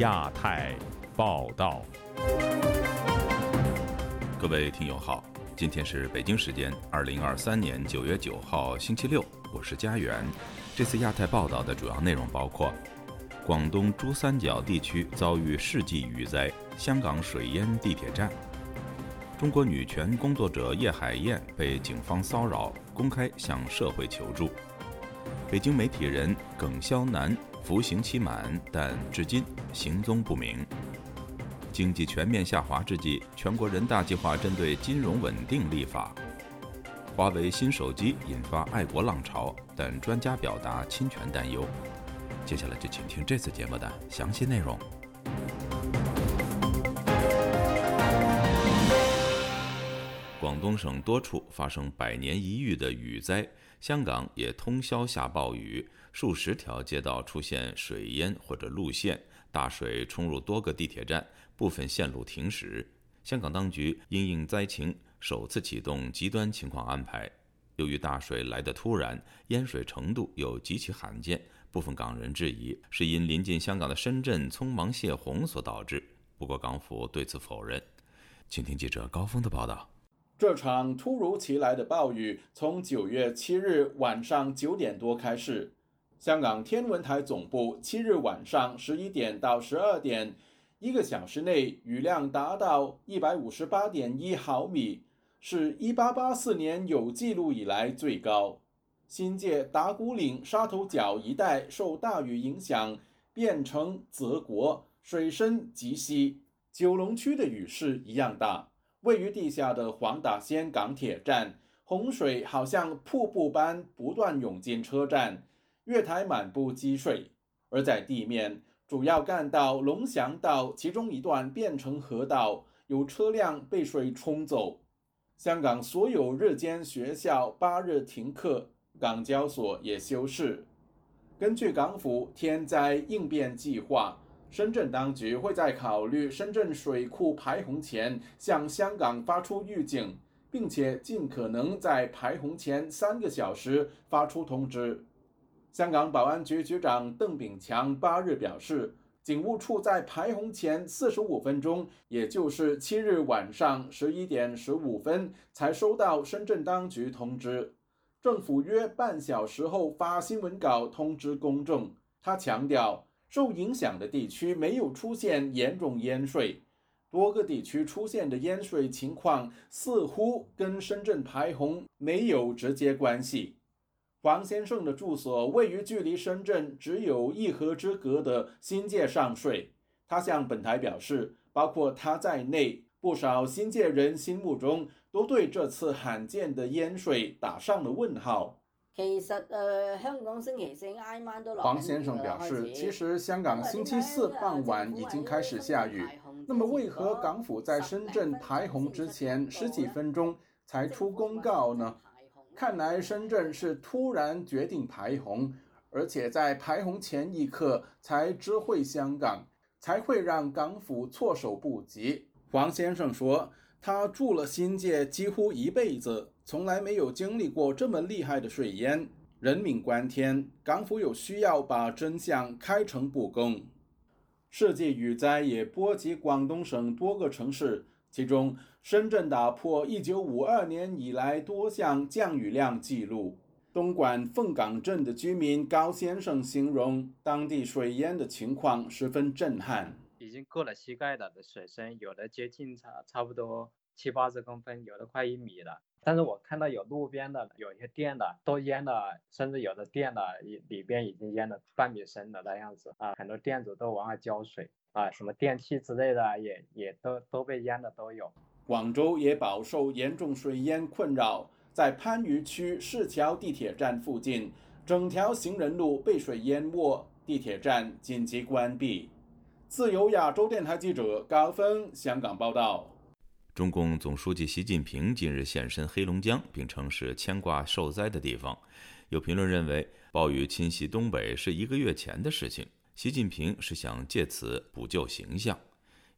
亚太报道，各位听友好，今天是北京时间二零二三年九月九号星期六，我是家园。这次亚太报道的主要内容包括：广东珠三角地区遭遇世纪雨灾，香港水淹地铁站；中国女权工作者叶海燕被警方骚扰，公开向社会求助；北京媒体人耿潇南。服刑期满，但至今行踪不明。经济全面下滑之际，全国人大计划针对金融稳定立法。华为新手机引发爱国浪潮，但专家表达侵权担忧。接下来就请听这次节目的详细内容。广东省多处发生百年一遇的雨灾，香港也通宵下暴雨。数十条街道出现水淹或者路陷，大水冲入多个地铁站，部分线路停驶。香港当局因应灾情，首次启动极端情况安排。由于大水来得突然，淹水程度又极其罕见，部分港人质疑是因临近香港的深圳匆忙泄洪所导致。不过港府对此否认。请听记者高峰的报道。这场突如其来的暴雨从九月七日晚上九点多开始。香港天文台总部七日晚上十一点到十二点，一个小时内雨量达到一百五十八点一毫米，是一八八四年有记录以来最高。新界打鼓岭沙头角一带受大雨影响，变成泽国，水深及膝。九龙区的雨势一样大，位于地下的黄大仙港铁站，洪水好像瀑布般不断涌进车站。月台满布积水，而在地面主要干道龙翔道其中一段变成河道，有车辆被水冲走。香港所有日间学校八日停课，港交所也休市。根据港府天灾应变计划，深圳当局会在考虑深圳水库排洪前向香港发出预警，并且尽可能在排洪前三个小时发出通知。香港保安局局长邓炳强八日表示，警务处在排洪前四十五分钟，也就是七日晚上十一点十五分，才收到深圳当局通知。政府约半小时后发新闻稿通知公众。他强调，受影响的地区没有出现严重淹水，多个地区出现的淹水情况似乎跟深圳排洪没有直接关系。黄先生的住所位于距离深圳只有一河之隔的新界上水。他向本台表示，包括他在内，不少新界人心目中都对这次罕见的淹水打上了问号。其实，呃，香港星期四挨晚都落黄先生表示，其实香港星期四傍晚已经开始下雨。那么，为何港府在深圳排洪之前十几分钟才出公告呢？看来深圳是突然决定排洪，而且在排洪前一刻才知会香港，才会让港府措手不及。黄先生说，他住了新界几乎一辈子，从来没有经历过这么厉害的水淹，人命关天，港府有需要把真相开诚布公。世纪雨灾也波及广东省多个城市。其中，深圳打破1952年以来多项降雨量记录。东莞凤岗镇的居民高先生形容，当地水淹的情况十分震撼，已经过了膝盖的水深，有的接近差差不多七八十公分，有的快一米了。但是我看到有路边的，有些店的都淹了，甚至有的店的里里边已经淹了半米深的那样子啊，很多店主都往外浇水。啊，什么电梯之类的也也都都被淹的都有。广州也饱受严重水淹困扰，在番禺区市桥地铁站附近，整条行人路被水淹没，地铁站紧急关闭。自由亚洲电台记者高峰香港报道。中共总书记习近平近日现身黑龙江，并称是牵挂受灾的地方。有评论认为，暴雨侵袭东北是一个月前的事情。习近平是想借此补救形象。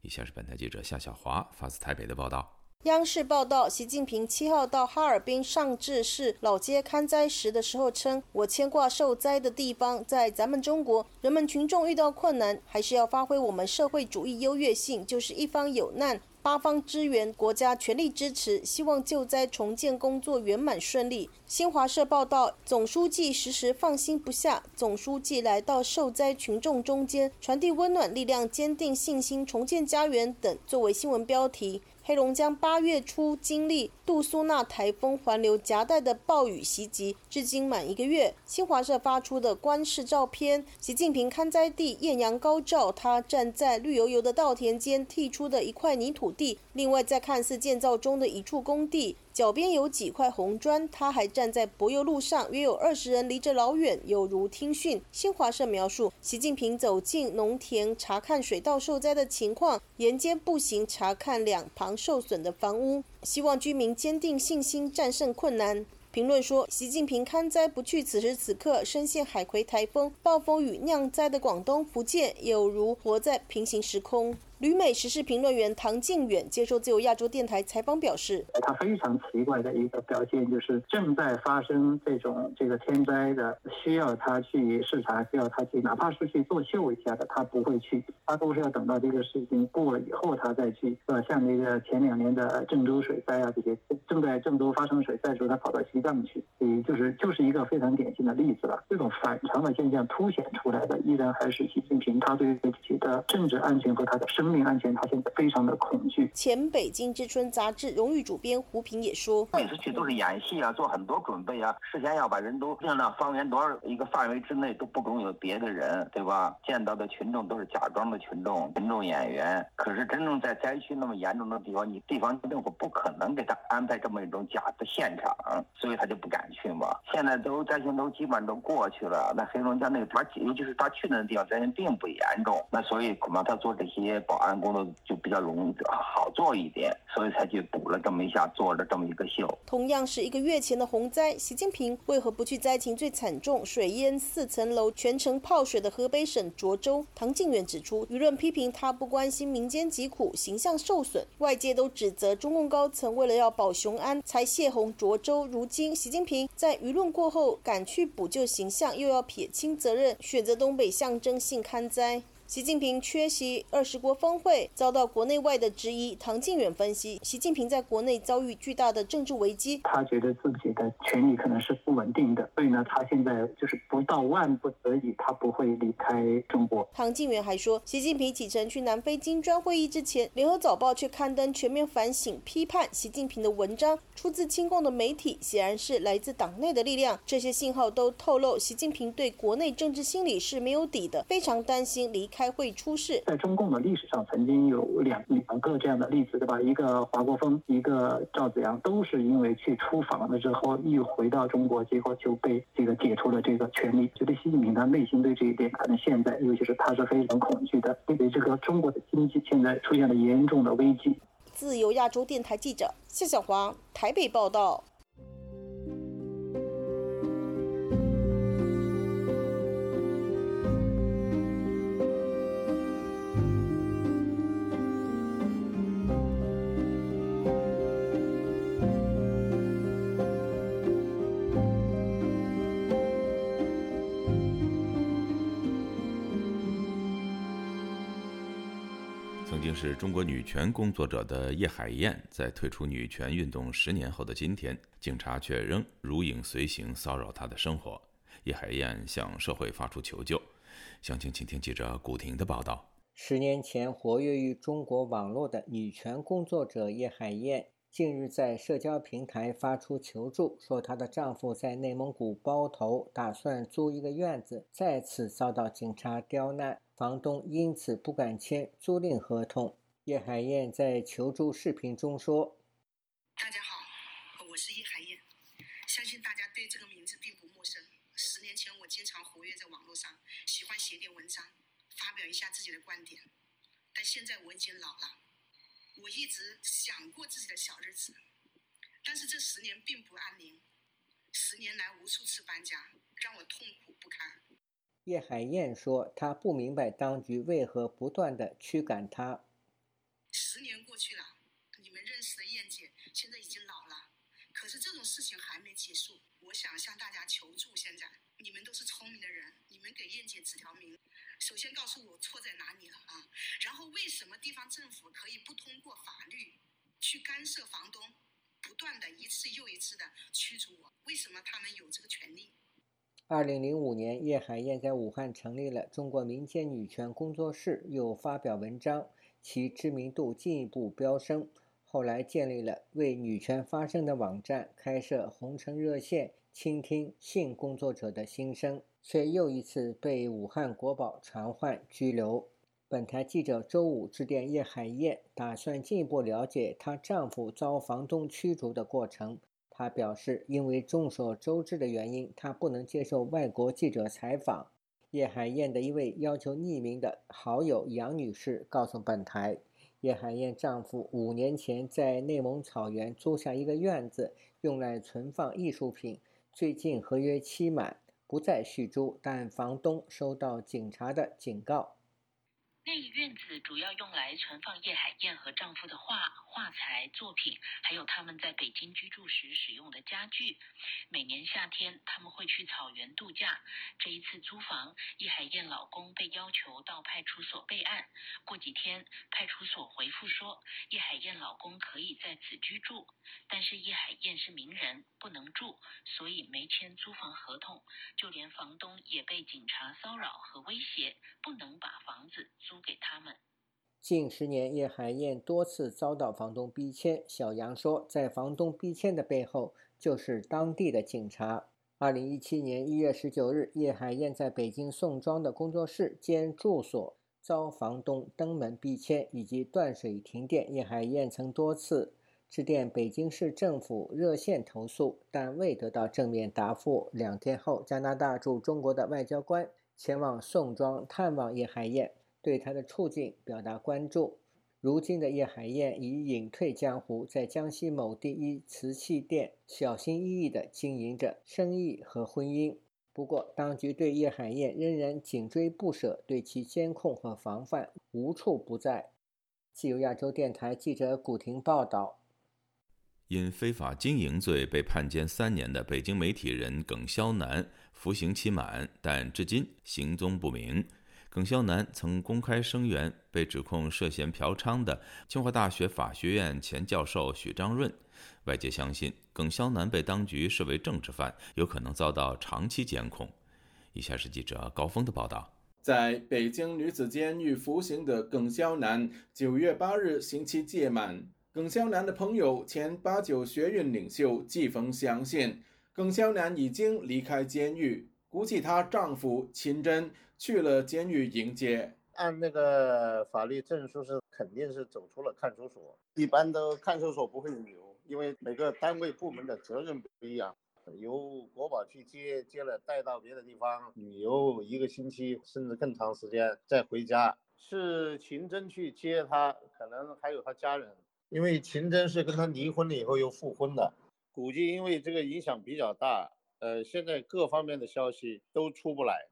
以下是本台记者夏小华发自台北的报道。央视报道，习近平七号到哈尔滨上志市老街看灾时的时候称：“我牵挂受灾的地方，在咱们中国，人们群众遇到困难，还是要发挥我们社会主义优越性，就是一方有难。”八方支援，国家全力支持，希望救灾重建工作圆满顺利。新华社报道，总书记时时放心不下。总书记来到受灾群众中间，传递温暖力量，坚定信心，重建家园等作为新闻标题。黑龙江八月初经历杜苏纳台风环流夹带的暴雨袭击，至今满一个月。新华社发出的官视照片，习近平看灾地艳阳高照，他站在绿油油的稻田间剔出的一块泥土地。另外，在看似建造中的一处工地。脚边有几块红砖，他还站在柏油路上，约有二十人离着老远，有如听训。新华社描述，习近平走进农田查看水稻受灾的情况，沿街步行查看两旁受损的房屋，希望居民坚定信心，战胜困难。评论说，习近平看灾不去，此时此刻深陷海葵台风、暴风雨酿灾的广东、福建，有如活在平行时空。旅美时事评论员唐靖远接受自由亚洲电台采访表示：“他非常奇怪的一个表现就是正在发生这种这个天灾的，需要他去视察，需要他去，哪怕是去作秀一下的，他不会去，他都是要等到这个事情过了以后他再去。呃，像那个前两年的郑州水灾啊，这些正在郑州发生水灾的时候，他跑到西藏去，也就是就是一个非常典型的例子了。这种反常的现象凸显出来的，依然还是习近平他对自己的政治安全和他的生。命安全，他现在非常的恐惧。前北京之春杂志荣誉主编胡平也说：“每次去都是演戏啊，做很多准备啊，事先要把人都定到方圆多少一个范围之内都不容有别的人，对吧？见到的群众都是假装的群众，群众演员。可是真正在灾区那么严重的地方，你地方政府不可能给他安排这么一种假的现场，所以他就不敢去嘛。现在都灾情都基本上都过去了，那黑龙江那个他尤其是他去的地方灾情并不严重，那所以恐怕他做这些保。”安工作就比较容易好做一点，所以才去补了这么一下，做了这么一个秀。同样是一个月前的洪灾，习近平为何不去灾情最惨重、水淹四层楼、全城泡水的河北省涿州？唐靖远指出，舆论批评他不关心民间疾苦，形象受损。外界都指责中共高层为了要保雄安才泄洪涿州，如今习近平在舆论过后赶去补救形象，又要撇清责任，选择东北象征性看灾。习近平缺席二十国峰会，遭到国内外的质疑。唐靖远分析，习近平在国内遭遇巨大的政治危机，他觉得自己的权力可能是不稳定的，所以呢，他现在就是不到万不得已，他不会离开中国。唐靖远还说，习近平启程去南非金砖会议之前，联合早报却刊登全面反省、批判习近平的文章，出自亲共的媒体，显然是来自党内的力量。这些信号都透露，习近平对国内政治心理是没有底的，非常担心离开。会出事。在中共的历史上，曾经有两两个这样的例子，对吧？一个华国锋，一个赵紫阳，都是因为去出访了之后，一回到中国，结果就被这个解除了这个权利。觉得习近平他内心对这一点，可能现在，尤其是他是非常恐惧的，因为这个中国的经济现在出现了严重的危机。自由亚洲电台记者谢小华台北报道。中国女权工作者的叶海燕，在退出女权运动十年后的今天，警察却仍如影随形，骚扰她的生活。叶海燕向社会发出求救。详情，请听记者古婷的报道。十年前活跃于中国网络的女权工作者叶海燕，近日在社交平台发出求助，说她的丈夫在内蒙古包头打算租一个院子，再次遭到警察刁难。房东因此不敢签租赁合同。叶海燕在求助视频中说：“大家好，我是叶海燕，相信大家对这个名字并不陌生。十年前，我经常活跃在网络上，喜欢写点文章，发表一下自己的观点。但现在我已经老了，我一直想过自己的小日子，但是这十年并不安宁，十年来无数次搬家，让我痛苦不堪。”叶海燕说：“她不明白当局为何不断的驱赶她。十年过去了，你们认识的燕姐我想向大家求助，现在你们都是聪明的人，你们给燕姐指条明。首先告诉我错在哪里了啊？然后为什么地方政府可以不通过法律去干涉房东，不断的一次又一次的驱逐我？为什么他们有这个权利？二零零五年，叶海燕在武汉成立了中国民间女权工作室，又发表文章，其知名度进一步飙升。后来建立了为女权发声的网站，开设红尘热线，倾听性工作者的心声，却又一次被武汉国保传唤拘留。本台记者周五致电叶海燕，打算进一步了解她丈夫遭房东驱逐的过程。她表示，因为众所周知的原因，她不能接受外国记者采访。叶海燕的一位要求匿名的好友杨女士告诉本台。叶海燕丈夫五年前在内蒙草原租下一个院子，用来存放艺术品。最近合约期满，不再续租，但房东收到警察的警告。那个院子主要用来存放叶海燕和丈夫的画、画材作品，还有他们在北京居住时使用的家具。每年夏天，他们会去草原度假。这一次租房，叶海燕老公被要求到派出所备案。过几天，派出所回复说，叶海燕老公可以在此居住，但是叶海燕是名人，不能住，所以没签租房合同。就连房东也被警察骚扰和威胁，不能把房子租。给他们。近十年，叶海燕多次遭到房东逼迁。小杨说，在房东逼迁的背后，就是当地的警察。二零一七年一月十九日，叶海燕在北京宋庄的工作室兼住所遭房东登门逼迁，以及断水停电。叶海燕曾多次致电北京市政府热线投诉，但未得到正面答复。两天后，加拿大驻中国的外交官前往宋庄探望叶海燕。对他的处境表达关注。如今的叶海燕已隐退江湖，在江西某第一瓷器店小心翼翼地经营着生意和婚姻。不过，当局对叶海燕仍然紧追不舍，对其监控和防范无处不在。自由亚洲电台记者古婷报道：因非法经营罪被判监三年的北京媒体人耿潇楠服刑期满，但至今行踪不明。耿肖楠曾公开声援被指控涉嫌嫖娼的清华大学法学院前教授许章润，外界相信耿肖楠被当局视为政治犯，有可能遭到长期监控。以下是记者高峰的报道：在北京女子监狱服刑的耿肖楠，九月八日刑期届满。耿肖楠的朋友、前八九学运领袖季风相信，耿肖楠已经离开监狱，估计她丈夫秦真。去了监狱迎接，按那个法律证书是肯定是走出了看守所，一般都看守所不会留，因为每个单位部门的责任不一样，由国保去接，接了带到别的地方旅游一个星期甚至更长时间再回家。是秦真去接他，可能还有他家人，因为秦真是跟他离婚了以后又复婚的，估计因为这个影响比较大，呃，现在各方面的消息都出不来。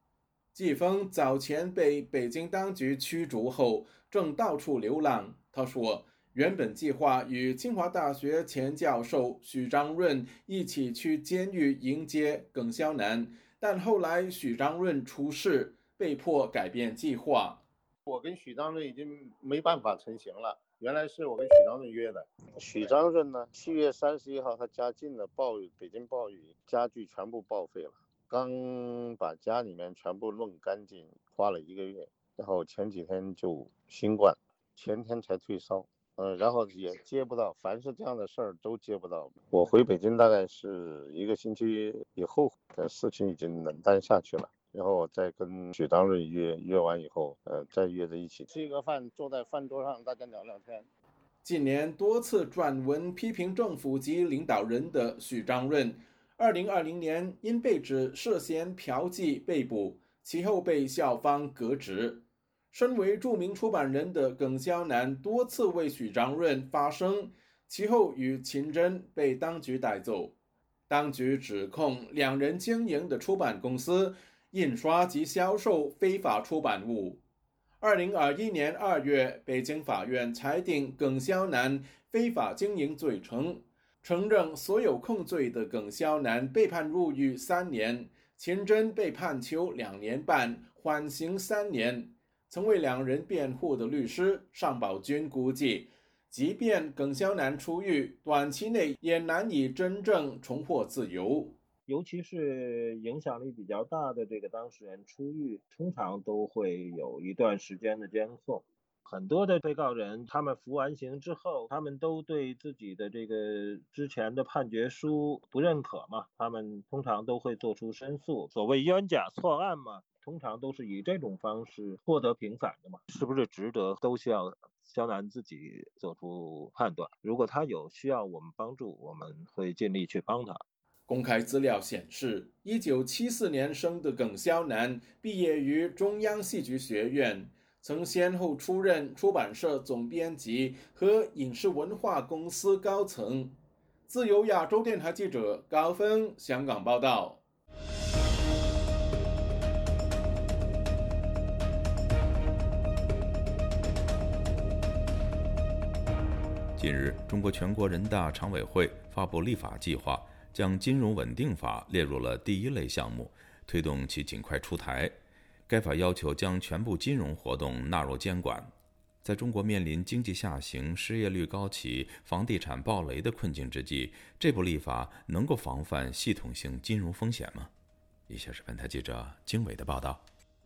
季风早前被北京当局驱逐后，正到处流浪。他说，原本计划与清华大学前教授许章润一起去监狱迎接耿肖南，但后来许章润出事，被迫改变计划。我跟许章润已经没办法成行了。原来是我跟许章润约的。许章润呢，七月三十一号他家进了暴雨，北京暴雨，家具全部报废了。刚把家里面全部弄干净，花了一个月，然后前几天就新冠，前天才退烧，嗯，然后也接不到，凡是这样的事儿都接不到。我回北京大概是一个星期以后，的事情已经冷淡下去了，然后我再跟许章润约，约完以后，呃，再约在一起吃一个饭，坐在饭桌上大家聊聊天。近年多次撰文批评政府及领导人的许章润。二零二零年因被指涉嫌嫖妓被捕，其后被校方革职。身为著名出版人的耿肖南多次为许章润发声，其后与秦真被当局带走。当局指控两人经营的出版公司印刷及销售非法出版物。二零二一年二月，北京法院裁定耿肖楠非法经营罪成。承认所有控罪的耿肖南被判入狱三年，秦真被判囚两年半，缓刑三年。曾为两人辩护的律师尚宝军估计，即便耿肖南出狱，短期内也难以真正重获自由。尤其是影响力比较大的这个当事人出狱，通常都会有一段时间的监控。很多的被告人，他们服完刑之后，他们都对自己的这个之前的判决书不认可嘛，他们通常都会做出申诉。所谓冤假错案嘛。通常都是以这种方式获得平反的嘛？是不是值得，都需要肖楠自己做出判断。如果他有需要我们帮助，我们会尽力去帮他。公开资料显示，一九七四年生的耿肖楠毕业于中央戏剧学院，曾先后出任出版社总编辑和影视文化公司高层。自由亚洲电台记者高峰香港报道。近日，中国全国人大常委会发布立法计划，将金融稳定法列入了第一类项目，推动其尽快出台。该法要求将全部金融活动纳入监管。在中国面临经济下行、失业率高企、房地产暴雷的困境之际，这部立法能够防范系统性金融风险吗？以下是本台记者经纬的报道。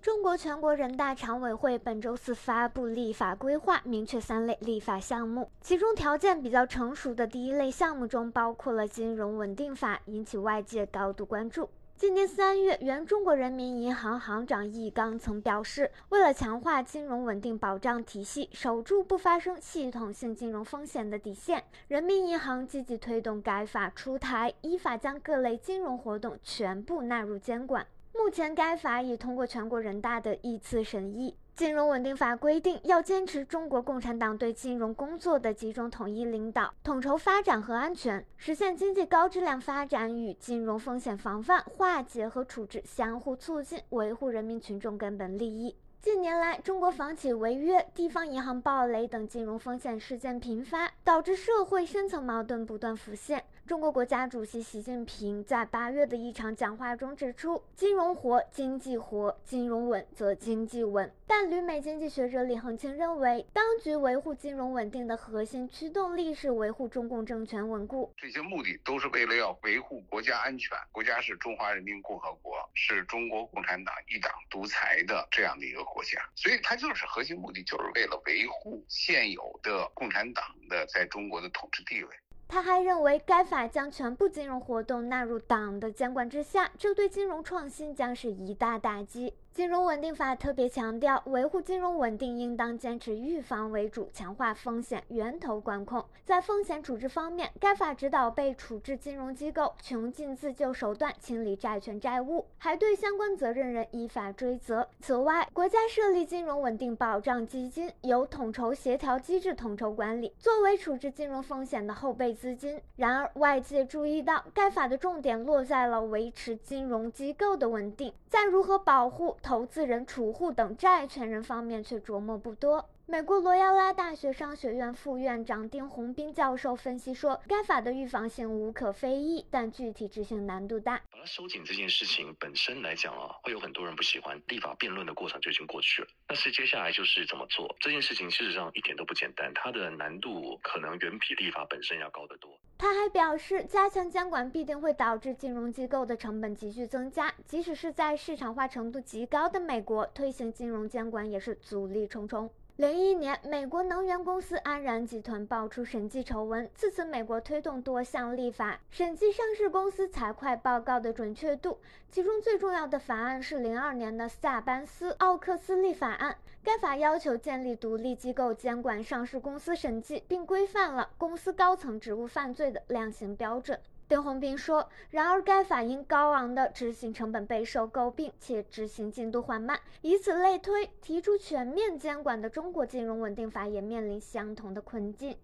中国全国人大常委会本周四发布立法规划，明确三类立法项目，其中条件比较成熟的第一类项目中包括了金融稳定法，引起外界高度关注。今年三月，原中国人民银行行长易纲曾表示，为了强化金融稳定保障体系，守住不发生系统性金融风险的底线，人民银行积极推动该法出台，依法将各类金融活动全部纳入监管。目前，该法已通过全国人大的一次审议。金融稳定法规定，要坚持中国共产党对金融工作的集中统一领导，统筹发展和安全，实现经济高质量发展与金融风险防范、化解和处置相互促进，维护人民群众根本利益。近年来，中国房企违约、地方银行暴雷等金融风险事件频发，导致社会深层矛盾不断浮现。中国国家主席习近平在八月的一场讲话中指出：“金融活，经济活；金融稳，则经济稳。”但旅美经济学者李恒清认为，当局维护金融稳定的核心驱动力是维护中共政权稳固。这些目的都是为了要维护国家安全。国家是中华人民共和国，是中国共产党一党独裁的这样的一个国家，所以它就是核心目的，就是为了维护现有的共产党的在中国的统治地位。他还认为，该法将全部金融活动纳入党的监管之下，这对金融创新将是一大打击。金融稳定法特别强调，维护金融稳定应当坚持预防为主，强化风险源头管控。在风险处置方面，该法指导被处置金融机构穷尽自救手段清理债权债务，还对相关责任人依法追责。此外，国家设立金融稳定保障基金，由统筹协调机制统筹管理，作为处置金融风险的后备资金。然而，外界注意到，该法的重点落在了维持金融机构的稳定，在如何保护。投资人、储户等债权人方面却琢磨不多。美国罗亚拉大学商学院副院长丁宏斌教授分析说，该法的预防性无可非议，但具体执行难度大。把它收紧这件事情本身来讲啊，会有很多人不喜欢。立法辩论的过程就已经过去了，但是接下来就是怎么做这件事情，事实上一点都不简单，它的难度可能远比立法本身要高得多。他还表示，加强监管必定会导致金融机构的成本急剧增加，即使是在市场化程度极高的美国，推行金融监管也是阻力重重。零一年，美国能源公司安然集团爆出审计丑闻，自此美国推动多项立法审计上市公司财会报告的准确度。其中最重要的法案是零二年的萨班斯奥克斯利法案。该法要求建立独立机构监管上市公司审计，并规范了公司高层职务犯罪的量刑标准。邓宏斌说：“然而，该法因高昂的执行成本备受诟病，且执行进度缓慢。以此类推，提出全面监管的中国金融稳定法也面临相同的困境。”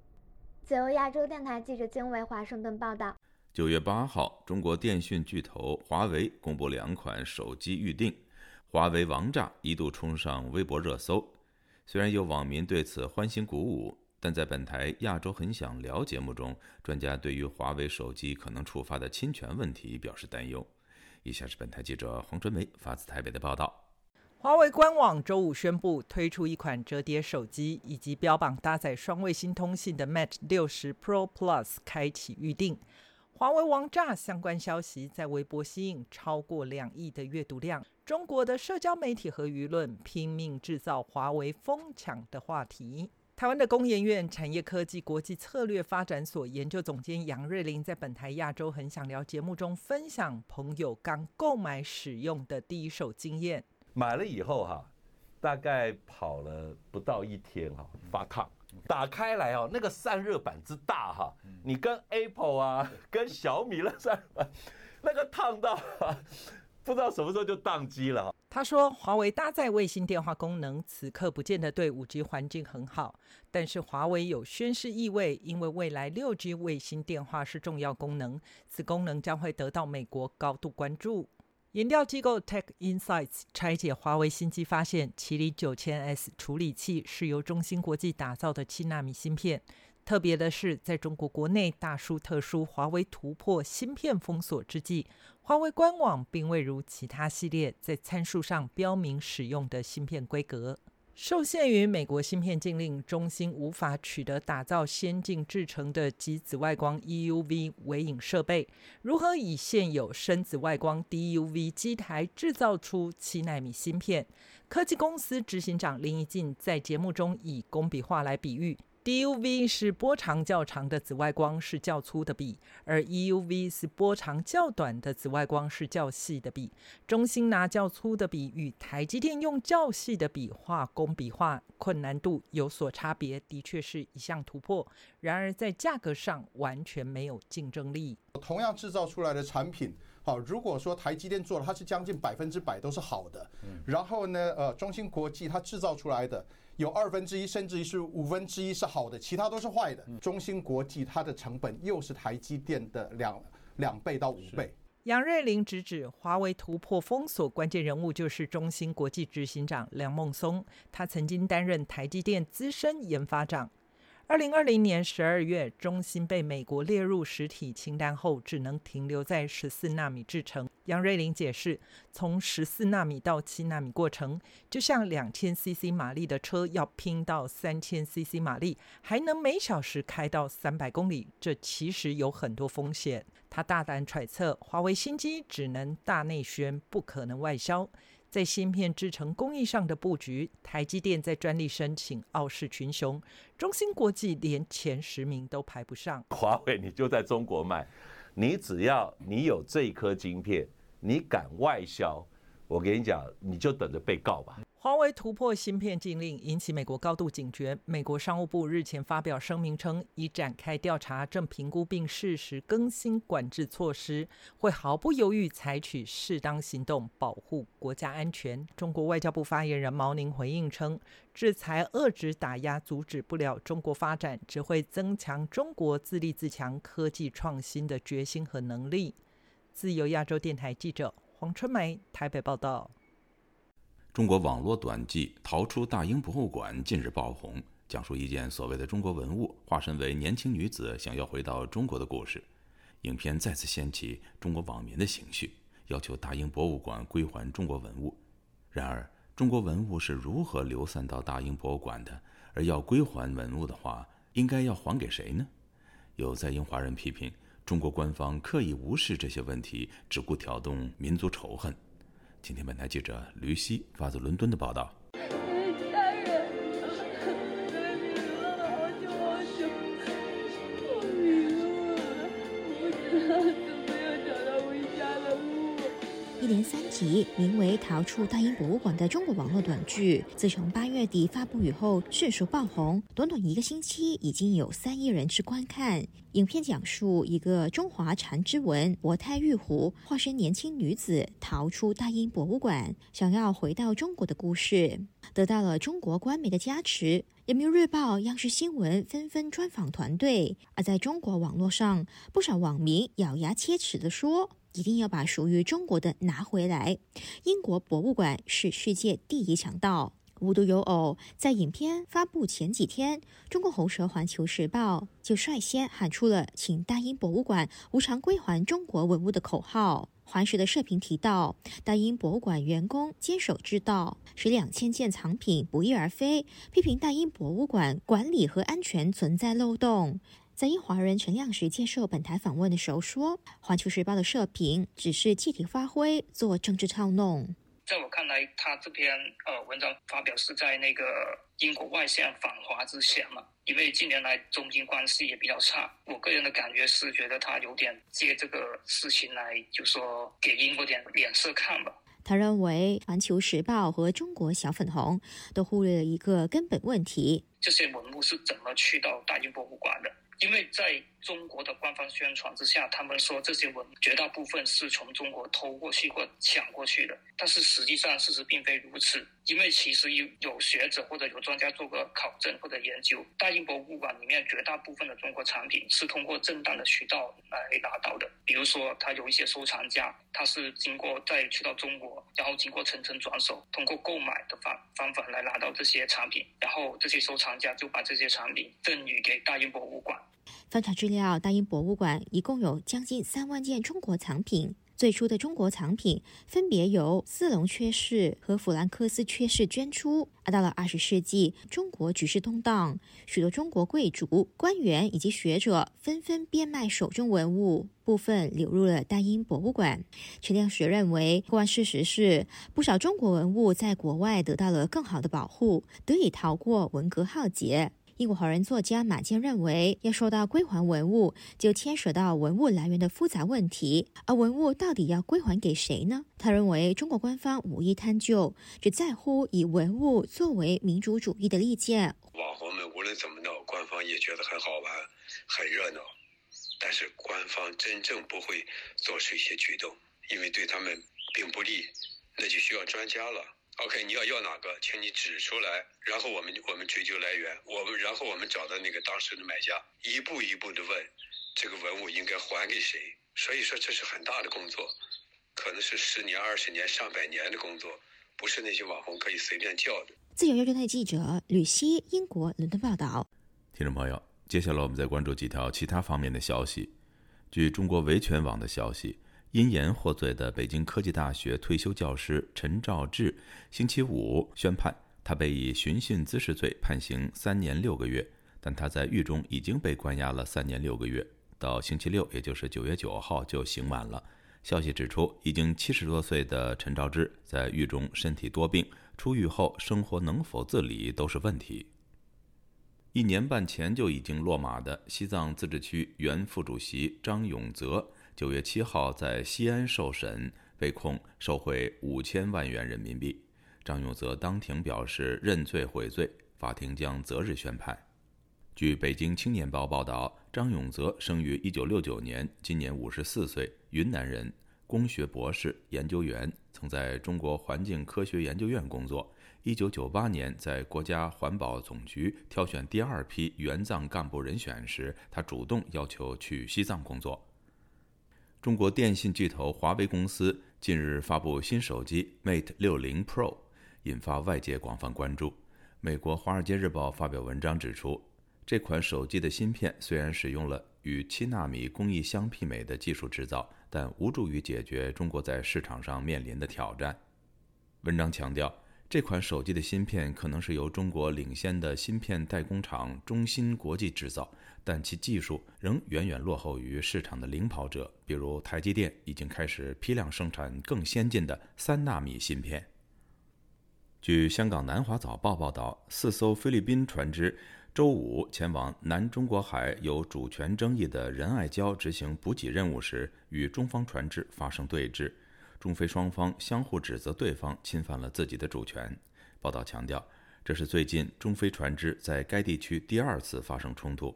自由亚洲电台记者经纬华盛顿报道。九月八号，中国电讯巨头华为公布两款手机预定，华为王炸一度冲上微博热搜。虽然有网民对此欢欣鼓舞。但在本台《亚洲很想聊》节目中，专家对于华为手机可能触发的侵权问题表示担忧。以下是本台记者黄春梅发自台北的报道。华为官网周五宣布推出一款折叠手机，以及标榜搭载双卫星通信的 Mate 60 Pro Plus 开启预定。华为王炸相关消息在微博吸引超过两亿的阅读量。中国的社交媒体和舆论拼命制造华为疯抢的话题。台湾的工研院产业科技国际策略发展所研究总监杨瑞玲在本台《亚洲很想聊》节目中分享朋友刚购买使用的第一手经验。买了以后哈，大概跑了不到一天哈，发烫。打开来哦，那个散热板之大哈，你跟 Apple 啊，跟小米的散热板，那个烫到不知道什么时候就宕机了。他说，华为搭载卫星电话功能，此刻不见得对五 G 环境很好，但是华为有宣示意味，因为未来六 G 卫星电话是重要功能，此功能将会得到美国高度关注。研调机构 Tech Insights 拆解华为新机，发现麒麟九千 S 处理器是由中芯国际打造的七纳米芯片。特别的是，在中国国内大书特书，华为突破芯片封锁之际，华为官网并未如其他系列在参数上标明使用的芯片规格。受限于美国芯片禁令，中芯无法取得打造先进制成的极紫外光 EUV 微影设备。如何以现有深紫外光 DUV 机台制造出七纳米芯片？科技公司执行长林怡静在节目中以工笔画来比喻。DUV 是波长较长的紫外光，是较粗的笔；而 EUV 是波长较短的紫外光，是较细的笔。中芯拿较粗的笔，与台积电用较细的笔画工笔画，困难度有所差别，的确是一项突破。然而在价格上完全没有竞争力。同样制造出来的产品，好，如果说台积电做了，它是将近百分之百都是好的。然后呢，呃，中芯国际它制造出来的。有二分之一，甚至于是五分之一是好的，其他都是坏的。中芯国际它的成本又是台积电的两两倍到五倍。杨瑞麟直指华为突破封锁关键人物就是中芯国际执行长梁孟松，他曾经担任台积电资深研发长。二零二零年十二月，中芯被美国列入实体清单后，只能停留在十四纳米制程。杨瑞麟解释，从十四纳米到七纳米过程，就像两千 CC 马力的车要拼到三千 CC 马力，还能每小时开到三百公里，这其实有很多风险。他大胆揣测，华为新机只能大内宣，不可能外销。在芯片制成工艺上的布局，台积电在专利申请傲视群雄，中芯国际连前十名都排不上。华为你就在中国卖，你只要你有这一颗晶片，你敢外销，我跟你讲，你就等着被告吧。华为突破芯片禁令，引起美国高度警觉。美国商务部日前发表声明称，已展开调查，正评估并适时更新管制措施，会毫不犹豫采取适当行动保护国家安全。中国外交部发言人毛宁回应称，制裁遏制打压阻止不了中国发展，只会增强中国自立自强、科技创新的决心和能力。自由亚洲电台记者黄春梅台北报道。中国网络短剧《逃出大英博物馆》近日爆红，讲述一件所谓的中国文物化身为年轻女子想要回到中国的故事。影片再次掀起中国网民的情绪，要求大英博物馆归还中国文物。然而，中国文物是如何流散到大英博物馆的？而要归还文物的话，应该要还给谁呢？有在英华人批评中国官方刻意无视这些问题，只顾挑动民族仇恨。今天，本台记者吕希发自伦敦的报道。一连三集，名为《逃出大英博物馆》的中国网络短剧，自从八月底发布以后，迅速爆红。短短一个星期，已经有三亿人次观看。影片讲述一个中华缠枝纹国泰玉壶化身年轻女子逃出大英博物馆，想要回到中国的故事，得到了中国官媒的加持。人民日报、央视新闻纷纷专访团队，而在中国网络上，不少网民咬牙切齿地说。一定要把属于中国的拿回来。英国博物馆是世界第一强盗。无独有偶，在影片发布前几天，中国红舌《环球时报》就率先喊出了“请大英博物馆无偿归还中国文物”的口号。环时的社评提到，大英博物馆员工坚守之道，使两千件藏品不翼而飞，批评大英博物馆管理和安全存在漏洞。在英华人陈亮时接受本台访问的时候说，《环球时报》的社评只是借题发挥，做政治操弄。在我看来，他这篇呃文章发表是在那个英国外相访华之前嘛，因为近年来中英关系也比较差。我个人的感觉是，觉得他有点借这个事情来，就说给英国点脸色看吧。他认为，《环球时报》和中国小粉红都忽略了一个根本问题：这些文物是怎么去到大英博物馆的？因为在中国的官方宣传之下，他们说这些文绝大部分是从中国偷过去或抢过去的，但是实际上事实并非如此。因为其实有有学者或者有专家做过考证或者研究，大英博物馆里面绝大部分的中国产品是通过正当的渠道来拿到的。比如说，他有一些收藏家，他是经过再去到中国，然后经过层层转手，通过购买的方方法来拿到这些产品，然后这些收藏家就把这些产品赠予给大英博物馆。翻查资料，大英博物馆一共有将近三万件中国藏品。最初的中国藏品分别由斯隆缺士和弗兰克斯缺士捐出。而到了二十世纪，中国局势动荡，许多中国贵族、官员以及学者纷纷变卖手中文物，部分流入了大英博物馆。陈亮学认为，客观事实是，不少中国文物在国外得到了更好的保护，得以逃过文革浩劫。英国华人作家马坚认为，要说到归还文物，就牵涉到文物来源的复杂问题。而文物到底要归还给谁呢？他认为，中国官方无意探究，只在乎以文物作为民主主义的利剑。网红们无论怎么闹，官方也觉得很好玩、很热闹，但是官方真正不会做出一些举动，因为对他们并不利，那就需要专家了。OK，你要要哪个，请你指出来，然后我们我们追究来源，我们然后我们找到那个当时的买家，一步一步的问，这个文物应该还给谁？所以说这是很大的工作，可能是十年、二十年、上百年的工作，不是那些网红可以随便叫的。自由亚洲台记者吕希，英国伦敦报道。听众朋友，接下来我们再关注几条其他方面的消息。据中国维权网的消息。因言获罪的北京科技大学退休教师陈兆志，星期五宣判，他被以寻衅滋事罪判刑三年六个月，但他在狱中已经被关押了三年六个月，到星期六，也就是九月九号就刑满了。消息指出，已经七十多岁的陈兆志在狱中身体多病，出狱后生活能否自理都是问题。一年半前就已经落马的西藏自治区原副主席张永泽。九月七号在西安受审，被控受贿五千万元人民币。张永泽当庭表示认罪悔罪，法庭将择日宣判。据《北京青年报》报道，张永泽生于一九六九年，今年五十四岁，云南人，工学博士、研究员，曾在中国环境科学研究院工作。一九九八年，在国家环保总局挑选第二批援藏干部人选时，他主动要求去西藏工作。中国电信巨头华为公司近日发布新手机 Mate 60 Pro，引发外界广泛关注。美国《华尔街日报》发表文章指出，这款手机的芯片虽然使用了与七纳米工艺相媲美的技术制造，但无助于解决中国在市场上面临的挑战。文章强调。这款手机的芯片可能是由中国领先的芯片代工厂中芯国际制造，但其技术仍远远落后于市场的领跑者，比如台积电已经开始批量生产更先进的三纳米芯片。据香港南华早报报道，四艘菲律宾船只周五前往南中国海有主权争议的仁爱礁执行补给任务时，与中方船只发生对峙。中菲双方相互指责对方侵犯了自己的主权。报道强调，这是最近中菲船只在该地区第二次发生冲突。